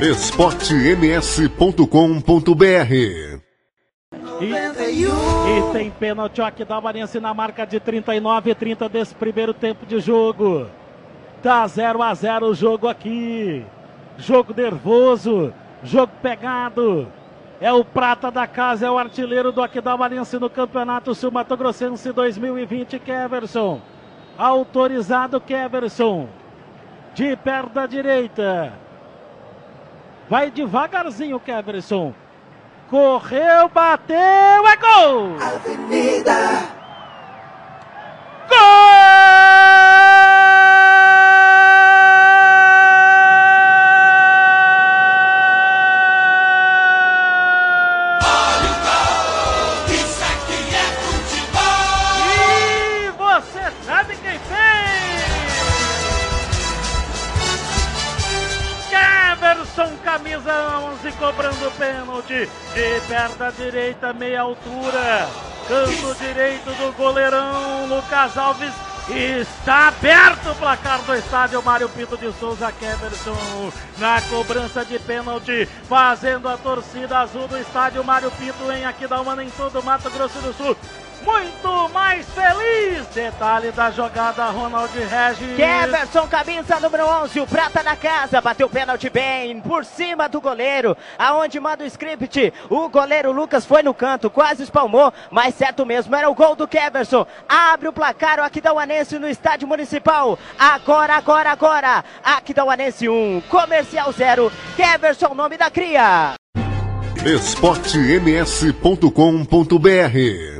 esportems.com.br E, e tem pênalti aqui da Marense na marca de 39 e 30 desse primeiro tempo de jogo. Tá 0 a 0 o jogo aqui. Jogo nervoso, jogo pegado. É o prata da casa, é o artilheiro do Aquidauanense no Campeonato Sul Mato Grossense 2020, Keverson. Autorizado Keverson. De perna direita. Vai devagarzinho, Keverson. Correu, bateu, é gol! Avenida. Keverson, camisa 11, cobrando pênalti. De perna direita, meia altura. Canto direito do goleirão Lucas Alves. Está aberto o placar do estádio Mário Pinto de Souza Keverson na cobrança de pênalti, fazendo a torcida azul do estádio Mário Pinto em Aquidauana em todo Mato Grosso do Sul. Muito mais feliz! Detalhe da jogada, Ronald Regis. Keverson, camisa número 11, o prata na casa, bateu pênalti bem, por cima do goleiro, aonde manda o script, o goleiro Lucas foi no canto, quase espalmou, mas certo mesmo, era o gol do Keverson, abre o placar, o Aquidauanense no estádio municipal, agora, agora, agora, Aquidauanense 1, Comercial 0, Keverson, nome da cria. esportems.com.br